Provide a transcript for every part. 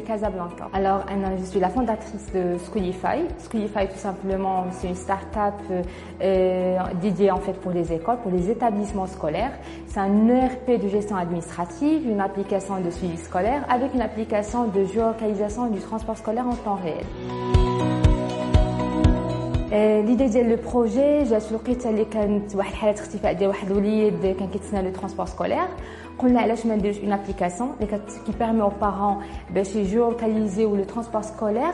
Casablanca. Alors, je suis la fondatrice de Schoolify. Schoolify, tout simplement, c'est une start-up euh, dédiée en fait pour les écoles, pour les établissements scolaires. C'est un ERP de gestion administrative, une application de suivi scolaire avec une application de géolocalisation du transport scolaire en temps réel. ليدي ديال لو بروجي جات الوقيته اللي كانت واحد حاله اختفاء ديال واحد الوليد كان كيتسنى لو ترونسبور سكولير قلنا علاش ما نديروش اون ابليكاسيون اللي كي بيرمي او بارون باش يجيوكاليزيو لو ترونسبور سكولير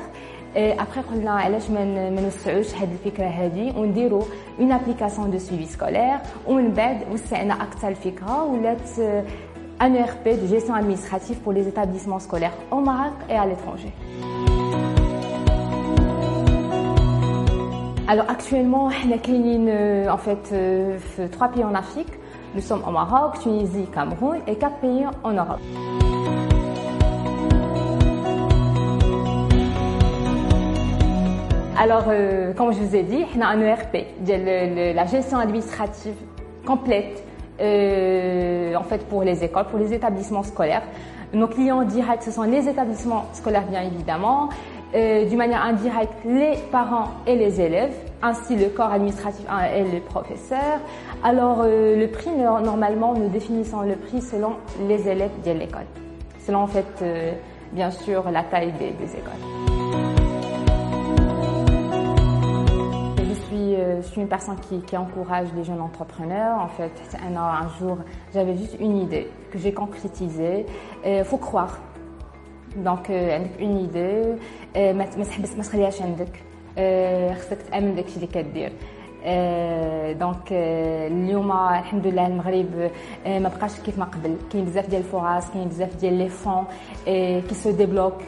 ابخي قلنا علاش ما نوسعوش هذه الفكره هذه ونديروا اون ابليكاسيون دو سويفي سكولير ومن بعد وسعنا اكثر الفكره ولات ان ار بي دو جيستيون ادمنستراتيف بور لي établissements سكولير au Maroc et à l'étranger. Alors actuellement, on est en fait euh, trois pays en Afrique. Nous sommes au Maroc, Tunisie, Cameroun et quatre pays en Europe. Alors, euh, comme je vous ai dit, on a un ERP, la gestion administrative complète euh, en fait pour les écoles, pour les établissements scolaires. Nos clients directs, ce sont les établissements scolaires bien évidemment, euh, d'une manière indirecte les parents et les élèves, ainsi le corps administratif et les professeurs. Alors euh, le prix, normalement, nous définissons le prix selon les élèves de l'école, selon en fait, euh, bien sûr, la taille des, écoles. Je suis, je suis une personne qui, qui, encourage les jeunes entrepreneurs. En fait, un, un jour, j'avais juste une idée que j'ai concrétisée. Il faut croire دونك عندك اون ايدي ما ما تخليهاش عندك خصك تامن داكشي اللي كدير دونك اليوم الحمد لله المغرب ما بقاش كيف ما قبل كاين بزاف ديال الفرص كاين بزاف ديال لي فون qui se débloquent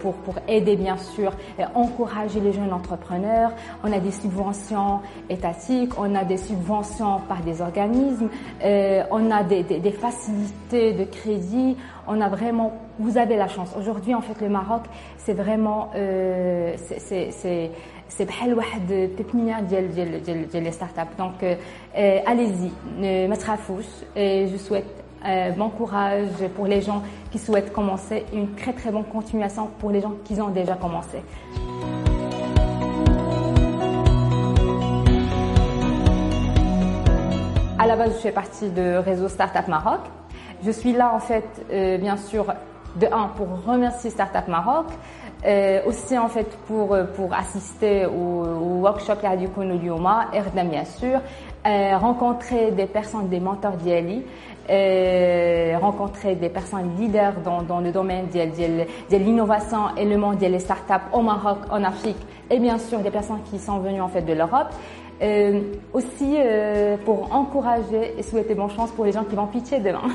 pour pour aider bien sûr encourager les jeunes entrepreneurs on a des subventions étatiques on a des subventions par des organismes on a des, des, des facilités de crédit on a vraiment vous avez la chance aujourd'hui en fait le Maroc c'est vraiment euh, c'est c'est بحال واحد بيبنيه ديال ديال ديال ديال لي ستارت اب دونك allez-y ما تخافوش je souhaite bon courage pour les gens qui souhaitent commencer une très très bonne continuation pour les gens qui ont déjà commencé. À la base, je fais partie de réseau Startup Maroc. Je suis là en fait, euh, bien sûr, de un pour remercier Startup Maroc, euh, aussi en fait pour euh, pour assister au, au workshop Yadikoun Lyoma, Erdem bien sûr, euh, rencontrer des personnes, des mentors d'Yali, euh, rencontrer des personnes leaders dans, dans le domaine de, l'innovation et le monde des startups au Maroc, en Afrique, et bien sûr des personnes qui sont venues en fait de l'Europe. Euh, aussi euh, pour encourager et souhaiter bonne chance pour les gens qui vont pitcher demain.